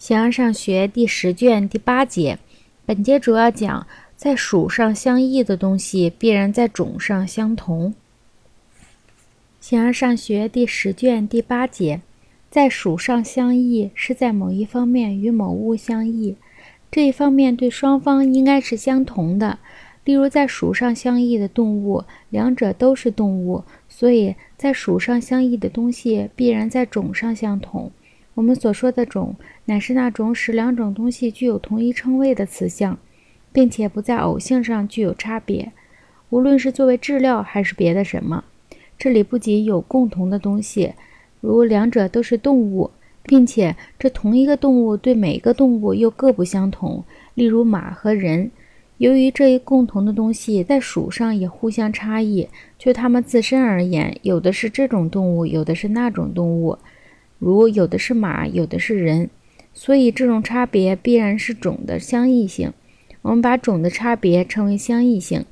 形而上学第十卷第八节，本节主要讲，在属上相异的东西，必然在种上相同。形而上学第十卷第八节，在属上相异，是在某一方面与某物相异，这一方面对双方应该是相同的。例如，在属上相异的动物，两者都是动物，所以在属上相异的东西，必然在种上相同。我们所说的种，乃是那种使两种东西具有同一称谓的词相，并且不在偶性上具有差别，无论是作为质料还是别的什么。这里不仅有共同的东西，如两者都是动物，并且这同一个动物对每个动物又各不相同。例如马和人，由于这一共同的东西在属上也互相差异，就它们自身而言，有的是这种动物，有的是那种动物。如有的是马，有的是人，所以这种差别必然是种的相异性。我们把种的差别称为相异性，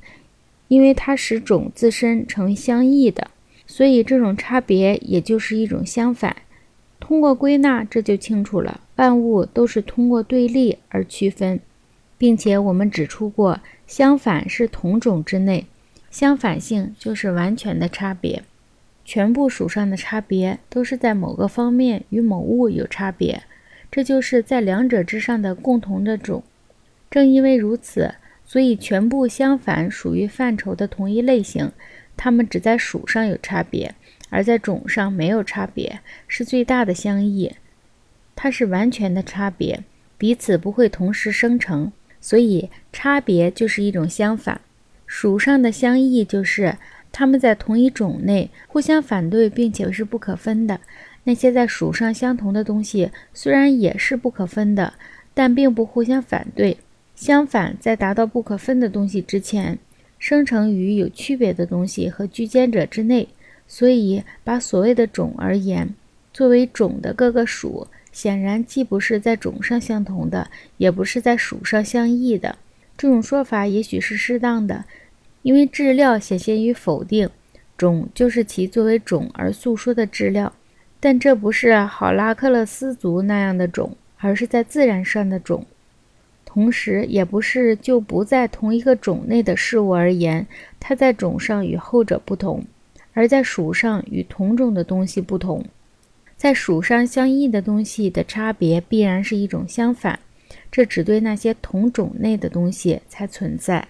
因为它使种自身成为相异的，所以这种差别也就是一种相反。通过归纳，这就清楚了。万物都是通过对立而区分，并且我们指出过，相反是同种之内，相反性就是完全的差别。全部属上的差别都是在某个方面与某物有差别，这就是在两者之上的共同的种。正因为如此，所以全部相反属于范畴的同一类型，它们只在属上有差别，而在种上没有差别，是最大的相异。它是完全的差别，彼此不会同时生成，所以差别就是一种相反。属上的相异就是。它们在同一种内互相反对，并且是不可分的。那些在属上相同的东西，虽然也是不可分的，但并不互相反对。相反，在达到不可分的东西之前，生成于有区别的东西和居间者之内。所以，把所谓的种而言，作为种的各个属，显然既不是在种上相同的，也不是在属上相异的。这种说法也许是适当的。因为质料显现于否定，种就是其作为种而诉说的质料，但这不是好拉克勒斯族那样的种，而是在自然上的种。同时，也不是就不在同一个种内的事物而言，它在种上与后者不同，而在属上与同种的东西不同。在属上相异的东西的差别，必然是一种相反，这只对那些同种内的东西才存在。